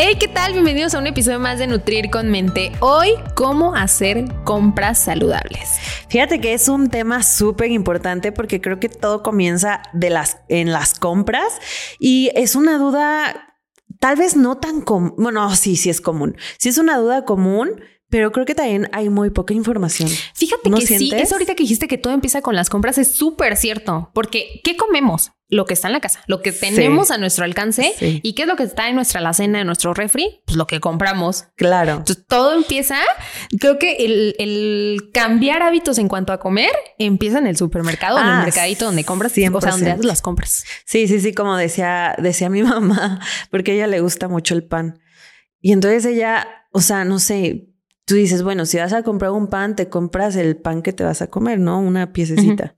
Hey, ¿qué tal? Bienvenidos a un episodio más de Nutrir con Mente. Hoy, ¿cómo hacer compras saludables? Fíjate que es un tema súper importante porque creo que todo comienza en las compras y es una duda tal vez no tan común. Bueno, sí, sí es común. Sí es una duda común, pero creo que también hay muy poca información. Fíjate que sí, es ahorita que dijiste que todo empieza con las compras, es súper cierto, porque ¿qué comemos? Lo que está en la casa, lo que tenemos a nuestro alcance y qué es lo que está en nuestra alacena, en nuestro refri, pues lo que compramos. Claro. Entonces todo empieza, creo que el, cambiar hábitos en cuanto a comer empieza en el supermercado, en el ah, mercadito donde compras, o sea, donde haces las compras. Sí, sí, sí, como decía, decía mi mamá, porque a ella le gusta mucho el pan. Y entonces ella, o sea, no sé, tú dices, bueno, si vas a comprar un pan, te compras el pan que te vas a comer, ¿no? Una piececita.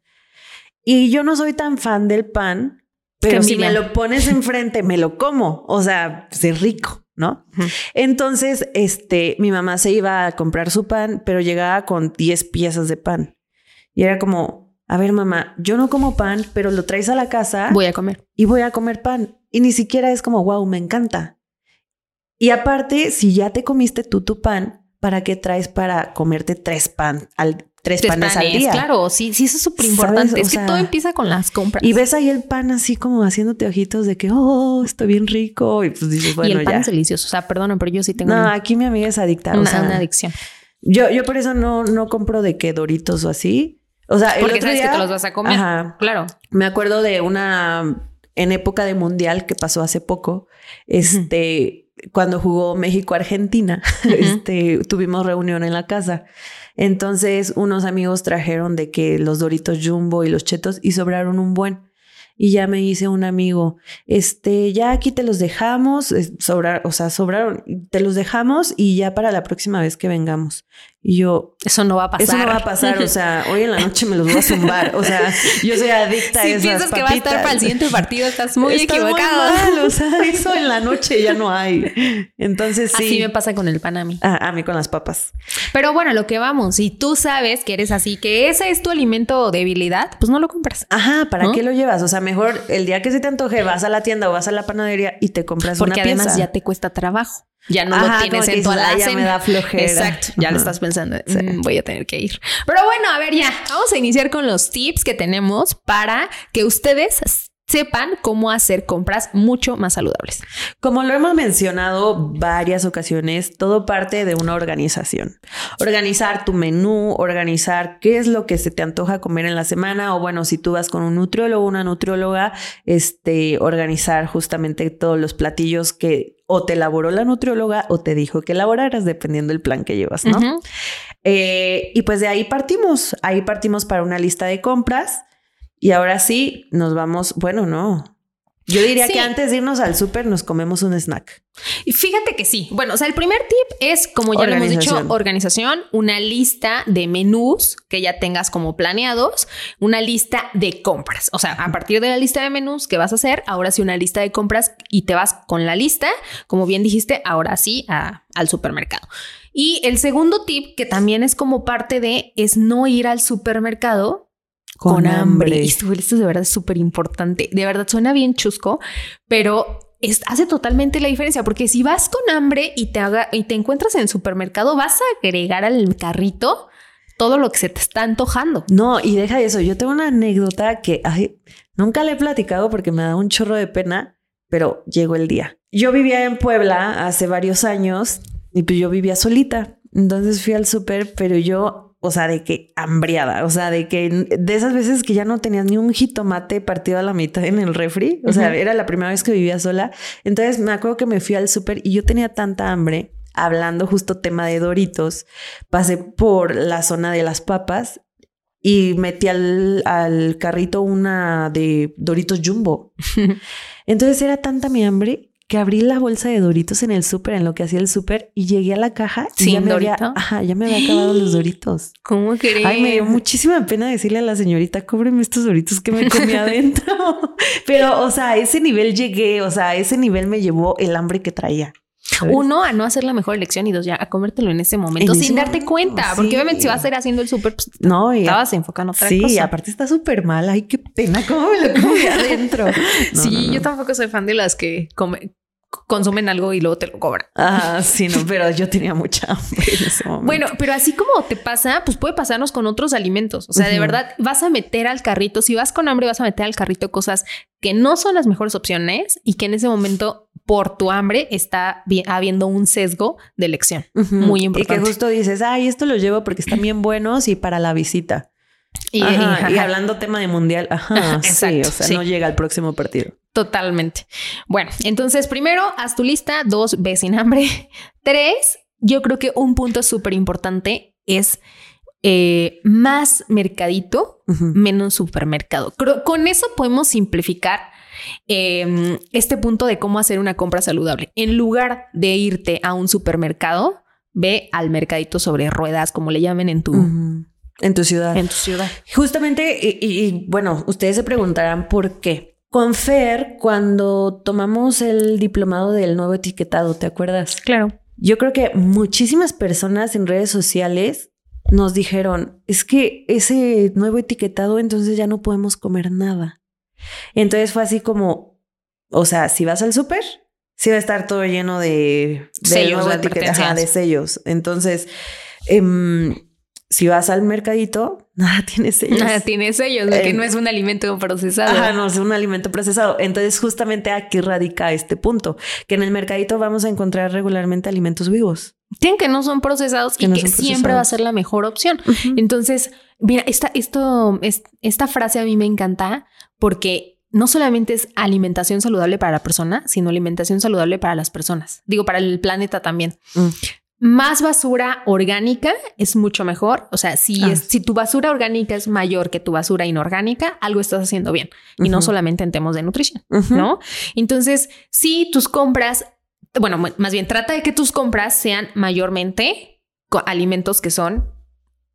Y yo no soy tan fan del pan, pero si me lo pones enfrente, me lo como. O sea, pues, es rico, ¿no? Entonces, este, mi mamá se iba a comprar su pan, pero llegaba con 10 piezas de pan. Y era como, a ver, mamá, yo no como pan, pero lo traes a la casa. Voy a comer. Y voy a comer pan. Y ni siquiera es como, wow, me encanta. Y aparte, si ya te comiste tú tu pan, ¿para qué traes para comerte tres pan al tres, panes, al día? Claro, sí, sí, eso es súper importante. Es que todo empieza con las compras. Y ves ahí el pan así como haciéndote ojitos de que, oh, está bien rico. Y pues dices, bueno, Y el pan es delicioso. O sea, perdón, pero yo sí tengo. No, aquí mi amiga es adicta. Una, una adicción. Yo, yo por eso no, no compro de que doritos o así. O sea, el Porque sabes que te los vas a comer. Ajá, claro. Me acuerdo de una en época de mundial que pasó hace poco. Este cuando jugó México-Argentina, este, tuvimos reunión en la casa. Entonces, unos amigos trajeron de que los Doritos Jumbo y los Chetos y sobraron un buen. Y ya me dice un amigo, este, ya aquí te los dejamos, sobrar, o sea, sobraron, te los dejamos y ya para la próxima vez que vengamos. Y yo, eso no va a pasar. Eso no va a pasar. O sea, hoy en la noche me los voy a zumbar. O sea, yo soy adicta a esas Si piensas que va a estar para el siguiente partido, estás muy equivocado. o sea, eso en la noche ya no hay. Entonces sí. Así me pasa con el pan a mí. a mí con las papas. Pero bueno, lo que vamos, si tú sabes que eres así, que ese es tu alimento o debilidad, pues no lo compras. Ajá, ¿para qué lo llevas? O sea, mejor el día que se te antoje, vas a la tienda o vas a la panadería y te compras Porque una pieza. Porque además ya te cuesta trabajo. Ya no lo tienes en tu alacena. Ya me da flojera. Exacto. Ya le estás pensando, mm, voy a tener que ir. Pero bueno, a ver, ya. Vamos a iniciar con los tips que tenemos para que ustedes sepan cómo hacer compras mucho más saludables. Como lo hemos mencionado varias ocasiones, todo parte de una organización. Organizar tu menú, organizar qué es lo que se te antoja comer en la semana o bueno, si tú vas con un nutriólogo o una nutrióloga, este, organizar justamente todos los platillos que o te elaboró la nutrióloga o te dijo que elaboraras dependiendo del plan que llevas, ¿no? Eh, y pues de ahí partimos, ahí partimos para una lista de compras y ahora sí, nos vamos, bueno, no. Yo diría que antes de irnos al súper nos comemos un snack. Y fíjate que sí. Bueno, o sea, el primer tip es, como ya lo hemos dicho, organización, una lista de menús que ya tengas como planeados, una lista de compras. O sea, a partir de la lista de menús que vas a hacer, ahora sí una lista de compras y te vas con la lista, como bien dijiste, ahora sí al supermercado. Y el segundo tip, que también es como parte de, es no ir al supermercado con, hambre. Y esto, esto de verdad es súper importante. De verdad suena bien chusco, pero hace totalmente la diferencia porque si vas con hambre y te, haga, y te encuentras en el supermercado, vas a agregar al carrito todo lo que se te está antojando. No, y deja eso. Yo tengo una anécdota que nunca le he platicado porque me da un chorro de pena, pero llegó el día. Yo vivía en Puebla hace varios años y pues yo vivía solita. Entonces fui al súper, pero yo o sea, de que hambriada, o sea, de que de esas veces que ya no tenías ni un jitomate partido a la mitad en el refri, o sea, era la primera vez que vivía sola. Entonces me acuerdo que me fui al súper y yo tenía tanta hambre, hablando justo tema de Doritos, pasé por la zona de las papas y metí al, carrito una de Doritos Jumbo. Entonces era tanta mi hambre que abrí la bolsa de Doritos en el súper, en lo que hacía el súper, y llegué a la caja y ya me, había, ajá, ya me había acabado los Doritos. ¿Cómo querés? Ay, me dio muchísima pena decirle a la señorita, cóbreme estos Doritos que me comí adentro. Pero, o sea, a ese nivel llegué, o sea, a ese nivel me llevó el hambre que traía. Uno, a no hacer la mejor elección y dos, ya a comértelo en ese momento sin darte cuenta. Porque obviamente si vas a ir haciendo el súper, pues, no, estabas enfocando otra sí, cosa. Sí, aparte está súper mal. Ay, qué pena, cómo me lo comí adentro. sí, yo tampoco soy fan de las que come, consumen algo y luego te lo cobran. Ah, sí, no, pero yo tenía mucha hambre en ese momento. Bueno, pero así como te pasa, pues puede pasarnos con otros alimentos. O sea, de verdad, vas a meter al carrito, si vas con hambre, vas a meter al carrito cosas que no son las mejores opciones y que en ese momento, por tu hambre, está habiendo un sesgo de elección. Muy importante. Y que justo dices, ay, esto lo llevo porque están bien buenos y para la visita. Y, hablando tema de mundial, ajá, Exacto, sí, o sea, no llega al próximo partido. Totalmente. Bueno, entonces primero, haz tu lista. Dos, ve sin hambre. Tres, yo creo que un punto súper importante es eh, más mercadito, menos supermercado. con eso podemos simplificar em, este punto de cómo hacer una compra saludable. En lugar de irte a un supermercado, ve al mercadito sobre ruedas, como le llamen en tu, en tu ciudad. En tu ciudad. Justamente, y, bueno, ustedes se preguntarán por qué. Con Fer, cuando tomamos el diplomado del nuevo etiquetado, ¿te acuerdas? Claro. Yo creo que muchísimas personas en redes sociales nos dijeron, es que ese nuevo etiquetado, entonces ya no podemos comer nada. Entonces fue así como, o sea, si vas al súper, sí va a estar todo lleno de, sellos, de, de sellos. Entonces, em, si vas al mercadito, nada tiene sellos. Nada tiene sellos, de que no es un alimento procesado. Ajá, no es un alimento procesado. Entonces, justamente aquí radica este punto, que en el mercadito vamos a encontrar regularmente alimentos vivos. Tienen que no son procesados y que siempre va a ser la mejor opción. Entonces, mira, esta, esto, esta frase a mí me encanta porque no solamente es alimentación saludable para la persona, sino alimentación saludable para las personas. Digo, para el planeta también. Mm más basura orgánica es mucho mejor. O sea, si, ah. es, si tu basura orgánica es mayor que tu basura inorgánica, algo estás haciendo bien. Y no solamente en temas de nutrición, ¿no? Entonces, si tus compras, bueno, más bien trata de que tus compras sean mayormente alimentos que son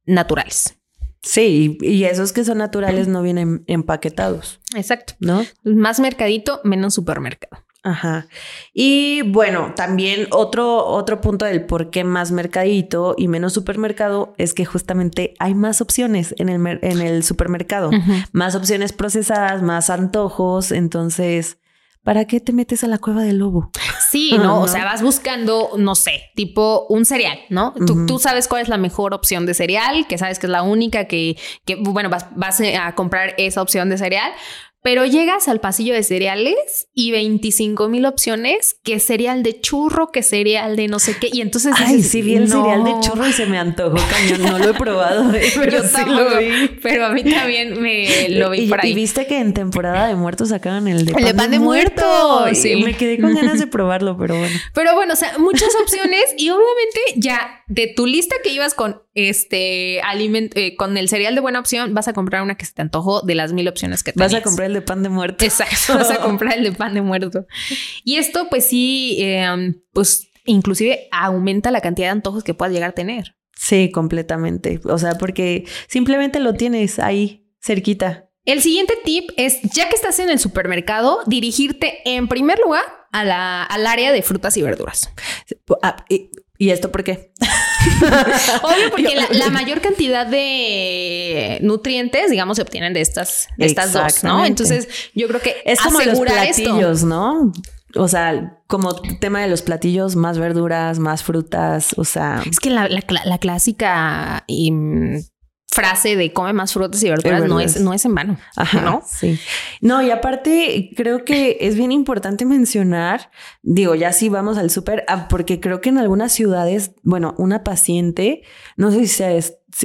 naturales. Sí, y esos que son naturales no vienen empaquetados. Exacto. ¿No? Más mercadito, menos supermercado. Ajá. Y bueno, también otro, otro punto del por qué más mercadito y menos supermercado es que justamente hay más opciones en el, en el supermercado, más opciones procesadas, más antojos, entonces... ¿Para qué te metes a la cueva del lobo? Sí, no, o sea, vas buscando, no sé, tipo un cereal, ¿no? tú, sabes cuál es la mejor opción de cereal, que sabes que es la única que, que bueno, vas, vas a comprar esa opción de cereal, pero llegas al pasillo de cereales y 25 mil opciones, que cereal de churro, que cereal de no sé qué. Y entonces... Ay, sí vi el cereal de churro y se me antojó cañón. No lo he probado, eh, pero sí lo vi. Pero a mí también me lo vi y, por ahí. Y viste que en temporada de muertos sacaban el de pan, el de, pan de, muerto. Sí. Me quedé con ganas de probarlo, pero bueno. Pero bueno, o sea, muchas opciones y obviamente ya de tu lista que ibas con este alimento, eh, con el cereal de buena opción, vas a comprar una que se te antojó de las mil opciones que tenías. Vas a comprar el de pan de muerto. Exacto, vas a comprar el de pan de muerto. Y esto, pues sí, em, pues inclusive aumenta la cantidad de antojos que puedas llegar a tener. Sí, completamente. O sea, porque simplemente lo tienes ahí, cerquita. El siguiente tip es, ya que estás en el supermercado, dirigirte en primer lugar a la, al área de frutas y verduras. ¿Y esto por qué? Obvio, porque la, mayor cantidad de nutrientes, digamos, se obtienen de estas, de estas dos, ¿no? Entonces, yo creo que es como los platillos, ¿no? O sea, como tema de los platillos, más verduras, más frutas, o sea. Es que la, la clásica y frase de come más frutas y verduras, no es, no es en vano. Ajá, ¿no? Sí. No, y aparte creo que es bien importante mencionar, digo, ya sí vamos al súper, ah, porque creo que en algunas ciudades, bueno, una paciente, no sé si sea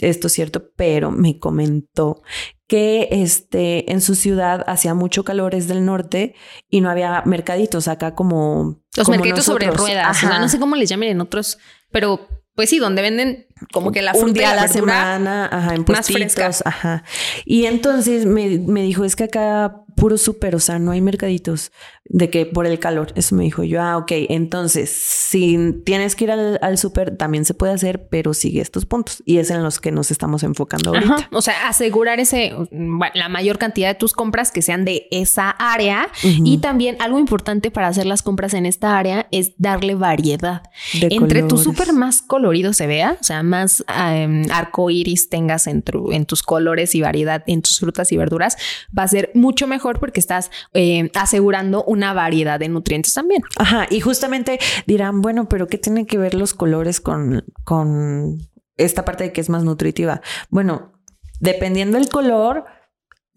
esto cierto, pero me comentó que este, en su ciudad hacía mucho calor, es del norte, y no había mercaditos acá como... Los mercaditos sobre ruedas, no sé cómo les llamen en otros, pero pues sí, donde venden como que la fruta un día a la, semana, ajá, en más frescas, ajá. Y entonces me, me, dijo, es que acá puro súper, o sea, no hay mercaditos de que por el calor. Eso me dijo yo, ah, ok, entonces si tienes que ir al, súper, también se puede hacer, pero sigue estos puntos. Y es en los que nos estamos enfocando ahorita. O sea, asegurar ese, la mayor cantidad de tus compras que sean de esa área. Y también algo importante para hacer las compras en esta área es darle variedad. Entre tu súper más colorido se vea, o sea, más um, arco iris tengas en, en tus colores y variedad en tus frutas y verduras, va a ser mucho mejor porque estás eh, asegurando una variedad de nutrientes también. Ajá, y justamente dirán, bueno, pero ¿qué tienen que ver los colores con, con esta parte de que es más nutritiva? Bueno, dependiendo del color,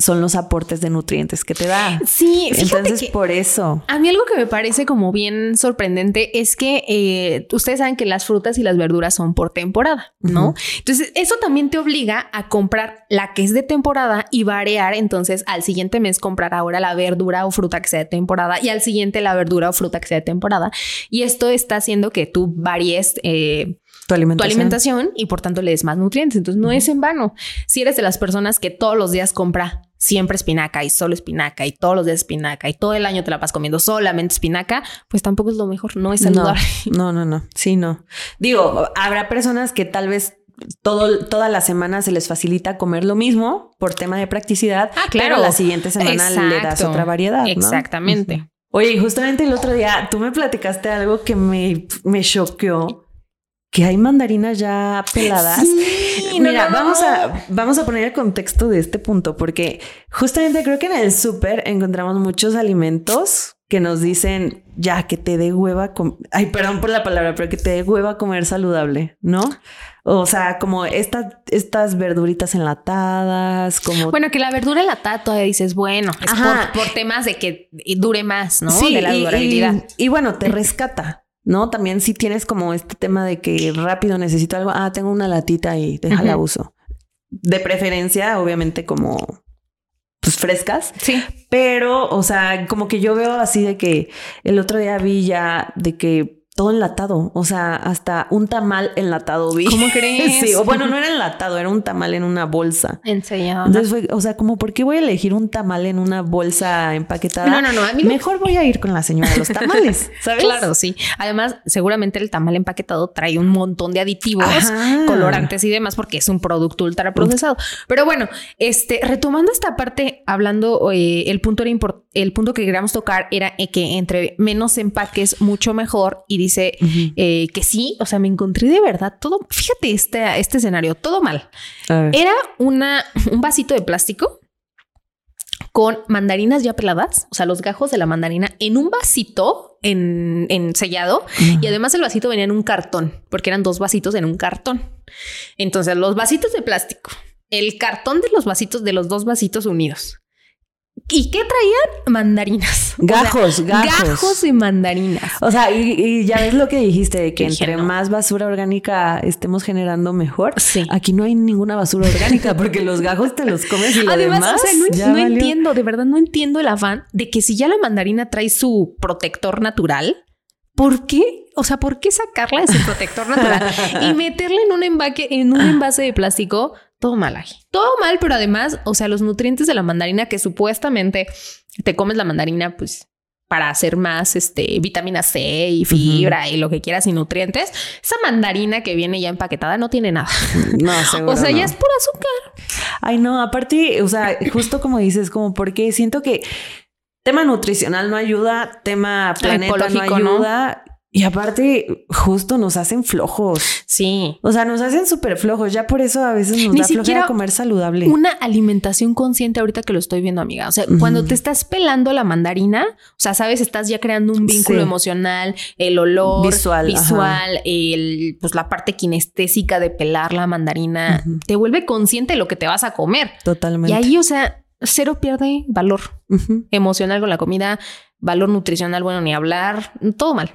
son los aportes de nutrientes que te da. Sí, entonces por eso. A mí algo que me parece como bien sorprendente es que eh, ustedes saben que las frutas y las verduras son por temporada, ¿no? Entonces eso también te obliga a comprar la que es de temporada y variar entonces al siguiente mes comprar ahora la verdura o fruta que sea de temporada y al siguiente la verdura o fruta que sea de temporada. Y esto está haciendo que tú varíes eh, tu alimentación. y por tanto le des más nutrientes. Entonces no es en vano. Si eres de las personas que todos los días compra siempre espinaca y solo espinaca y todos los días espinaca y todo el año te la vas comiendo solamente espinaca, pues tampoco es lo mejor, no es saludable. No, no, no, sí, no. Digo, habrá personas que tal vez todo, toda la semana se les facilita comer lo mismo por tema de practicidad, ah, claro. pero la siguiente semana le das otra variedad. Exactamente. Oye, justamente el otro día tú me platicaste algo que me, me choqueó que hay mandarinas ya peladas. Mira, vamos a vamos a poner el contexto de este punto porque justamente creo que en el súper encontramos muchos alimentos que nos dicen ya que te dé hueva, ay, perdón por la palabra, pero que te dé hueva comer saludable, ¿no? O sea, como estas estas verduritas enlatadas, como bueno que la verdura enlatada todavía dices bueno, es por, temas de que dure más, ¿no? Sí, de la durabilidad y bueno te rescata. ¿No? También si tienes como este tema de que rápido necesito algo, ah, tengo una latita y déjala uso. De preferencia, obviamente, como pues frescas. Sí. Pero, o sea, como que yo veo así de que el otro día vi ya de que todo enlatado, o sea, hasta un tamal enlatado vi. ¿Cómo crees? Sí, o bueno, no era enlatado, era un tamal en una bolsa. En serio. Entonces fue, o sea, como, ¿por qué voy a elegir un tamal en una bolsa empaquetada? No, no, no. A mí Mejor voy a ir con la señora de los tamales, ¿sabes? claro, sí. Además, seguramente el tamal empaquetado trae un montón de aditivos, colorantes y demás, porque es un producto ultra procesado. Pero bueno, este, retomando esta parte, hablando, eh, el punto era el punto que queríamos tocar era que entre menos empaques, mucho mejor y dice eh, que sí, o sea, me encontré de verdad todo, fíjate este, este escenario, todo mal. Era una, un vasito de plástico con mandarinas ya peladas, o sea, los gajos de la mandarina en un vasito en, sellado y además el vasito venía en un cartón, porque eran dos vasitos en un cartón. Entonces, los vasitos de plástico, el cartón de los vasitos de los dos vasitos unidos ¿Y qué traían? Mandarinas. Gajos, gajos. Gajos y mandarinas. O sea, y, ya ves lo que dijiste, de que entre más basura orgánica estemos generando mejor. Sí. Aquí no hay ninguna basura orgánica porque los gajos te los comes y lo Además, demás. O sea, no, entiendo, de verdad no entiendo el afán de que si ya la mandarina trae su protector natural, ¿por qué? O sea, ¿por qué sacarla de su protector natural y meterla en un empaque, en un envase de plástico todo mal ahí. Todo mal, pero además, o sea, los nutrientes de la mandarina que supuestamente te comes la mandarina, pues para hacer más este vitamina C y fibra y lo que quieras y nutrientes. Esa mandarina que viene ya empaquetada no tiene nada. No, seguro O sea, ya es pura azúcar. Ay, no, aparte, o sea, justo como dices, como porque siento que tema nutricional no ayuda, tema planeta no ayuda. Y aparte, justo nos hacen flojos. Sí. O sea, nos hacen súper flojos. Ya por eso a veces nos Ni da flojera comer saludable. Una alimentación consciente ahorita que lo estoy viendo, amiga. O sea, cuando te estás pelando la mandarina, o sea, sabes, estás ya creando un vínculo emocional, el olor visual, visual el, pues la parte kinestésica de pelar la mandarina, te vuelve consciente de lo que te vas a comer. Totalmente. Y ahí, o sea, cero pierde valor emocional con la comida, valor nutricional, bueno, ni hablar, todo mal.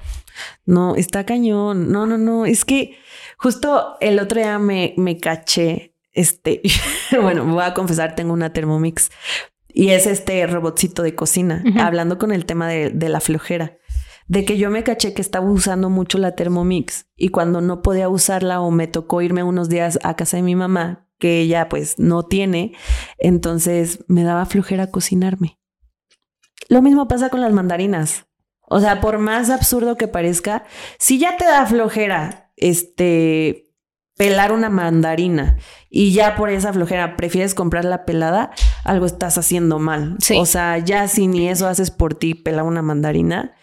No, está cañón. No, no, no. Es que justo el otro día me, me caché. Este, bueno, voy a confesar, tengo una Thermomix y es este robotcito de cocina, hablando con el tema de, de la flojera de que yo me caché que estaba usando mucho la Thermomix y cuando no podía usarla o me tocó irme unos días a casa de mi mamá, que ella pues no tiene, entonces me daba flojera cocinarme. Lo mismo pasa con las mandarinas. O sea, por más absurdo que parezca, si ya te da flojera, este, pelar una mandarina y ya por esa flojera prefieres comprar la pelada, algo estás haciendo mal. O sea, ya si ni eso haces por ti, pelar una mandarina,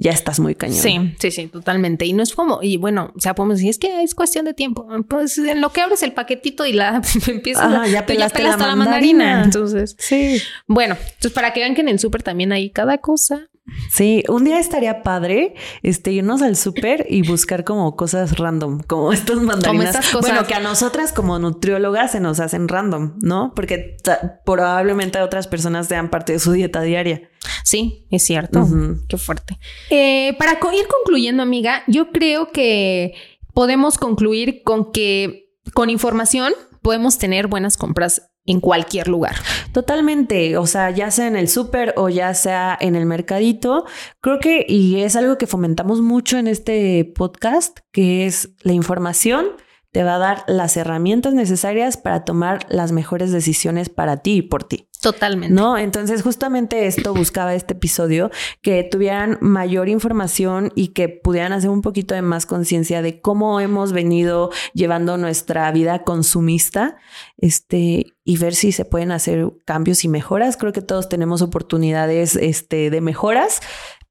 ya estás muy cañón. Sí, sí, sí, totalmente. Y no es como, y bueno, o sea, podemos decir, es que es cuestión de tiempo. Pues en lo que abres el paquetito y la empiezas a, ya pelaste, la, mandarina. la, mandarina. Entonces, sí. Bueno, entonces para que vean que en el súper también hay cada cosa. Sí, un día estaría padre este, irnos al súper y buscar como cosas random, como estos mandarinas. cosas. Bueno, que a nosotras como nutriólogas se nos hacen random, ¿no? Porque probablemente otras personas sean parte de su dieta diaria. Sí, es cierto. Qué fuerte. Eh, para ir concluyendo, amiga, yo creo que podemos concluir con que con información podemos tener buenas compras en cualquier lugar. Totalmente, o sea, ya sea en el súper o ya sea en el mercadito, creo que, y es algo que fomentamos mucho en este podcast, que es la información te va a dar las herramientas necesarias para tomar las mejores decisiones para ti y por ti. Totalmente. ¿No? Entonces, justamente esto buscaba este episodio, que tuvieran mayor información y que pudieran hacer un poquito de más conciencia de cómo hemos venido llevando nuestra vida consumista, este, y ver si se pueden hacer cambios y mejoras. Creo que todos tenemos oportunidades, este, de mejoras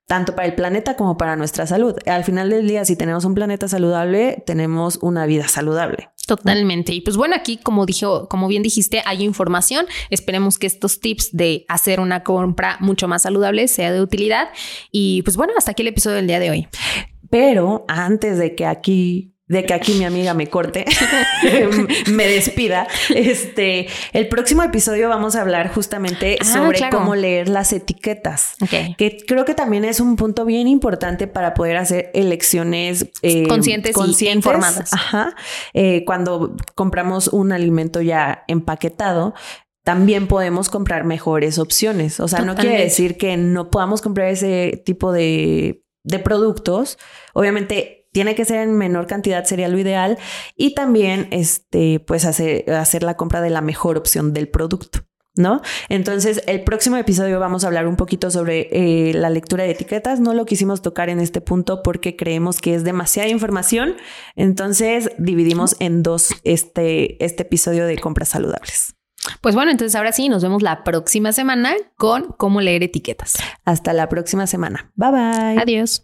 tanto para el planeta como para nuestra salud. Al final del día, si tenemos un planeta saludable, tenemos una vida saludable. Totalmente. Y pues bueno, aquí, como dijo, como bien dijiste, hay información. Esperemos que estos tips de hacer una compra mucho más saludable sea de utilidad. Y pues bueno, hasta aquí el episodio del día de hoy. Pero antes de que aquí de que aquí mi amiga me corte, me despida. Este, el próximo episodio vamos a hablar justamente ah, sobre cómo leer las etiquetas, que creo que también es un punto bien importante para poder hacer elecciones eh, conscientes, y informadas. Ajá. Eh, cuando compramos un alimento ya empaquetado, también podemos comprar mejores opciones. O sea, no quiere decir que no podamos comprar ese tipo de, de productos. Obviamente tiene que ser en menor cantidad, sería lo ideal. Y también, este, pues hacer, hacer la compra de la mejor opción del producto. ¿no? Entonces, el próximo episodio vamos a hablar un poquito sobre eh, la lectura de etiquetas. No lo quisimos tocar en este punto porque creemos que es demasiada información. Entonces, dividimos en dos este, este episodio de compras saludables. Pues bueno, entonces ahora sí, nos vemos la próxima semana con cómo leer etiquetas. Hasta la próxima semana. Bye bye. Adiós.